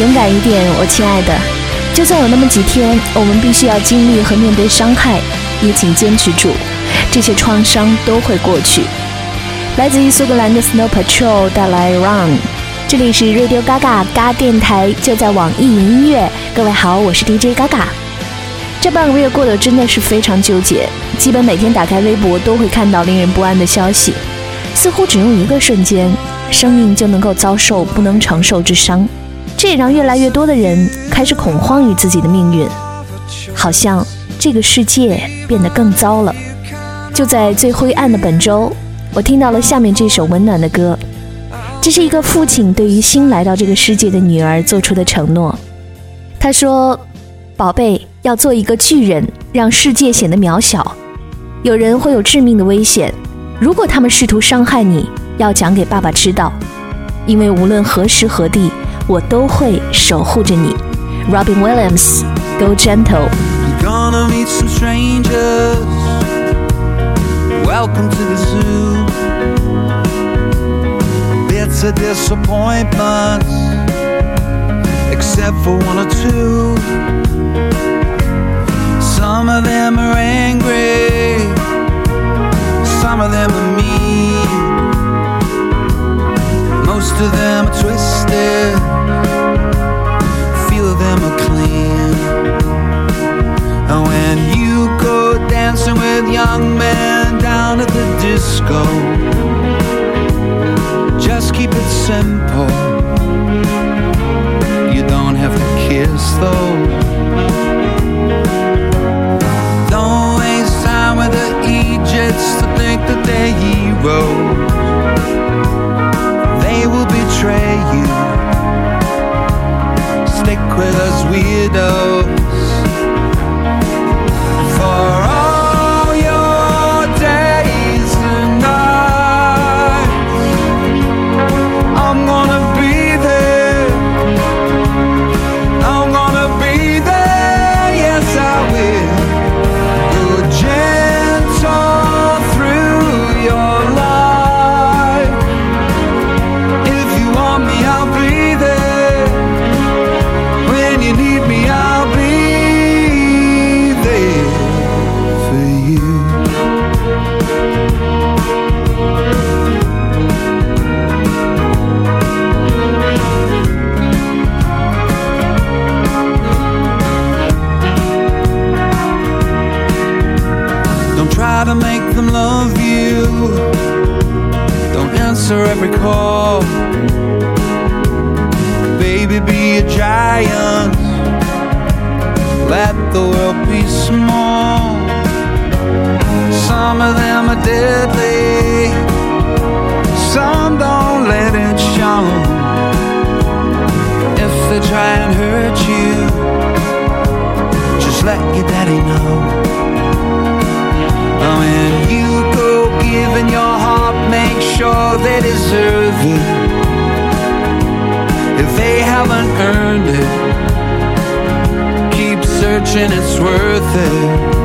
勇敢一点，我亲爱的。就算有那么几天，我们必须要经历和面对伤害，也请坚持住，这些创伤都会过去。来自于苏格兰的 Snow Patrol 带来 Run，这里是 Radio Gaga 嘎电台，就在网易云音乐。各位好，我是 DJ Gaga。这半个月过得真的是非常纠结，基本每天打开微博都会看到令人不安的消息，似乎只用一个瞬间，生命就能够遭受不能承受之伤。这也让越来越多的人开始恐慌于自己的命运，好像这个世界变得更糟了。就在最灰暗的本周，我听到了下面这首温暖的歌。这是一个父亲对于新来到这个世界的女儿做出的承诺。他说：“宝贝，要做一个巨人，让世界显得渺小。有人会有致命的危险，如果他们试图伤害你，要讲给爸爸知道，因为无论何时何地，我都会守护着你。Robin Williams，Go Gentle。 You're gonna meet some strangers. Welcome to the zoo. Bits of disappointments, except for one or two. Some of them are angry, some of them are mean. Most of them are twisted, few of them are clean. And when you go dancing with young men down at the disco, just keep it simple. You don't have to kiss though. Searching, it's worth it.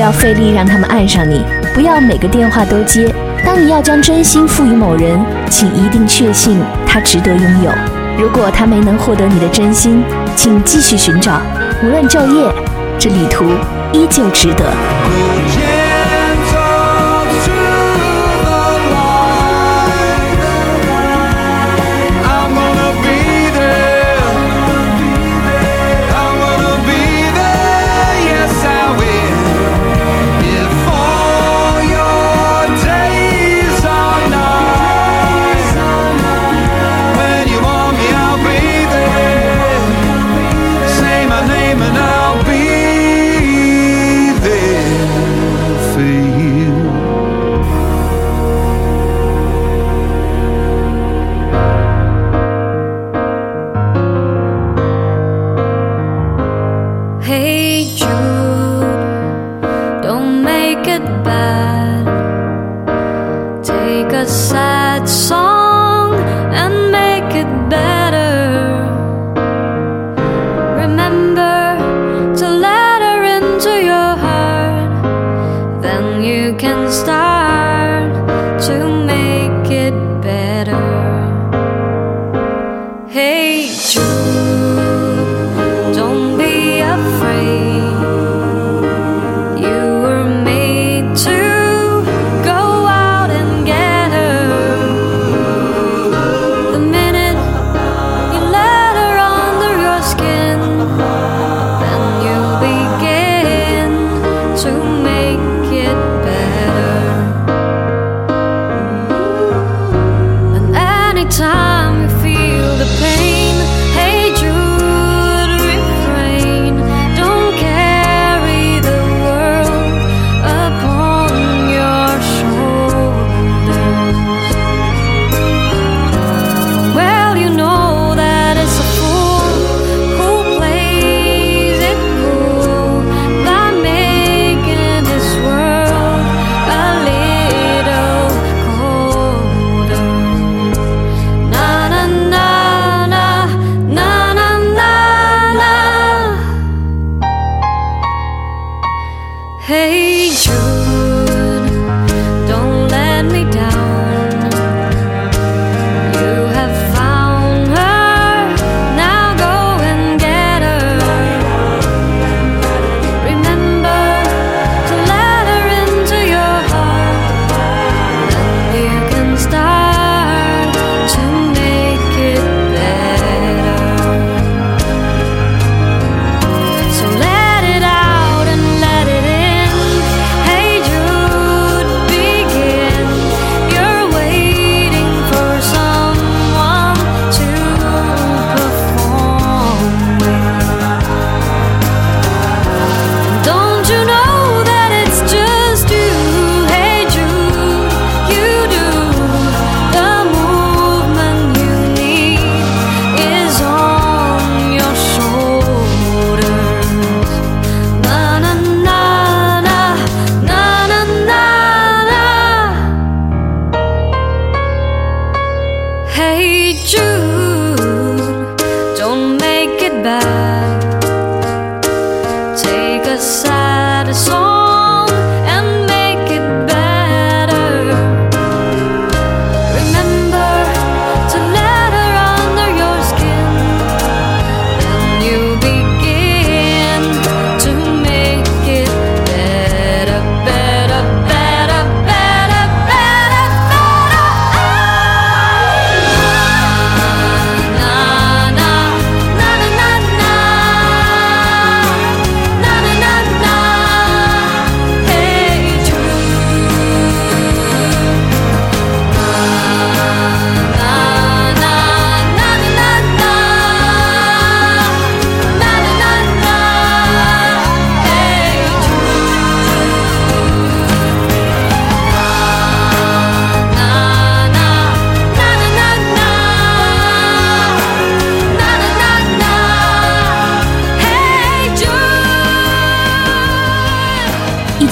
不要费力让他们爱上你，不要每个电话都接。当你要将真心赋予某人，请一定确信他值得拥有。如果他没能获得你的真心，请继续寻找，无论昼夜，这旅途依旧值得。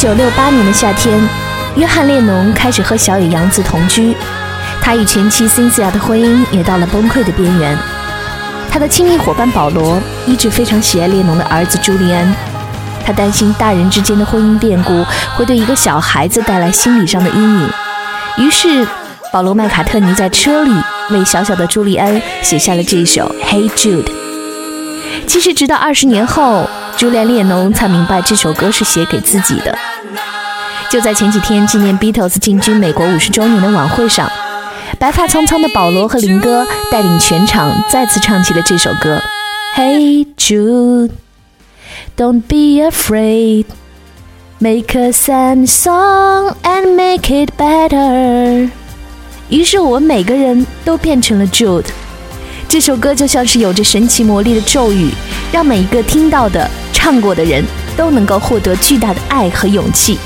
一九六八年的夏天，约翰·列侬开始和小野洋子同居。他与前妻辛西娅的婚姻也到了崩溃的边缘。他的亲密伙伴保罗一直非常喜爱列侬的儿子朱利安，他担心大人之间的婚姻变故会对一个小孩子带来心理上的阴影。于是，保罗·麦卡特尼在车里为小小的朱利安写下了这一首《Hey Jude》。其实，直到二十年后，朱利安·列侬才明白这首歌是写给自己的。就在前几天纪念 Beatles 进军美国五十周年的晚会上，白发苍苍的保罗和林哥带领全场再次唱起了这首歌。Hey Jude, don't be afraid, make a sad song and make it better。于是我们每个人都变成了 Jude。这首歌就像是有着神奇魔力的咒语，让每一个听到的、唱过的人都能够获得巨大的爱和勇气。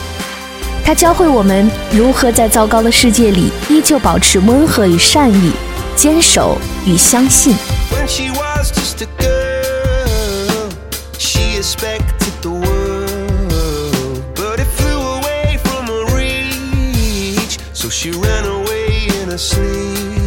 它教会我们如何在糟糕的世界里依旧保持温和与善意，坚守与相信。Sleep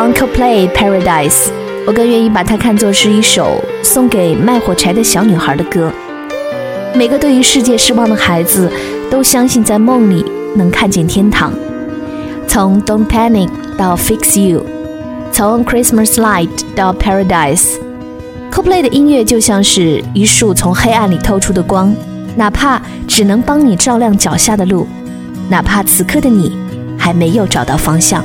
Coldplay Paradise，我更愿意把它看作是一首送给卖火柴的小女孩的歌。每个对于世界失望的孩子，都相信在梦里能看见天堂。从 Don't Panic 到 Fix You，从 Christmas Light 到 Paradise，Coldplay 的音乐就像是一束从黑暗里透出的光，哪怕只能帮你照亮脚下的路，哪怕此刻的你还没有找到方向。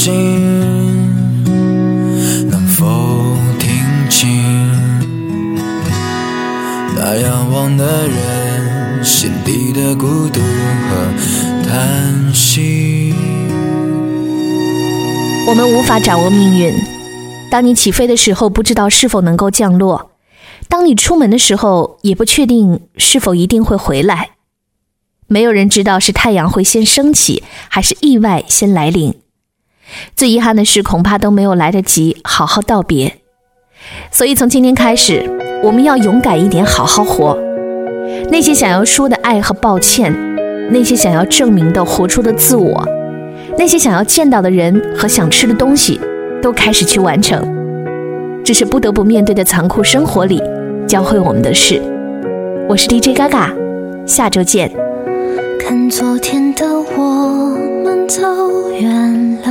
心，能否听清那仰望的人心底的孤独和叹息？我们无法掌握命运。当你起飞的时候，不知道是否能够降落；当你出门的时候，也不确定是否一定会回来。没有人知道是太阳会先升起，还是意外先来临。最遗憾的是恐怕都没有来得及好好道别。所以从今天开始我们要勇敢一点好好活。那些想要说的爱和抱歉那些想要证明的活出的自我那些想要见到的人和想吃的东西都开始去完成。这是不得不面对的残酷生活里教会我们的事。我是 dj 嘎嘎下周见。看昨天的我们走远了。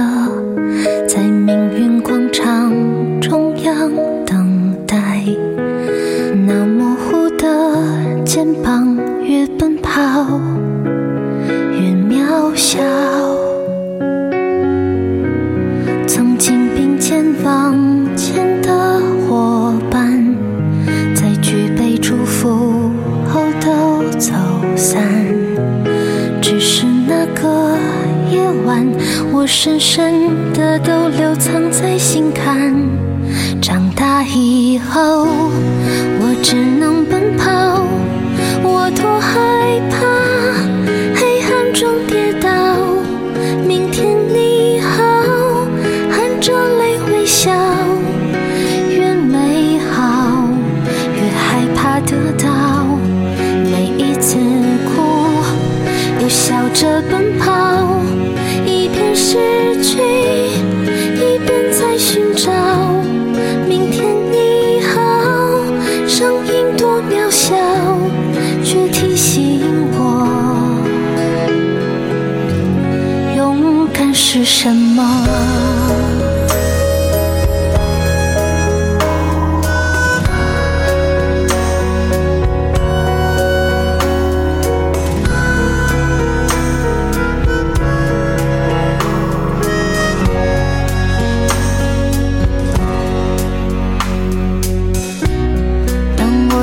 深深的都留藏在心坎。长大以后我只能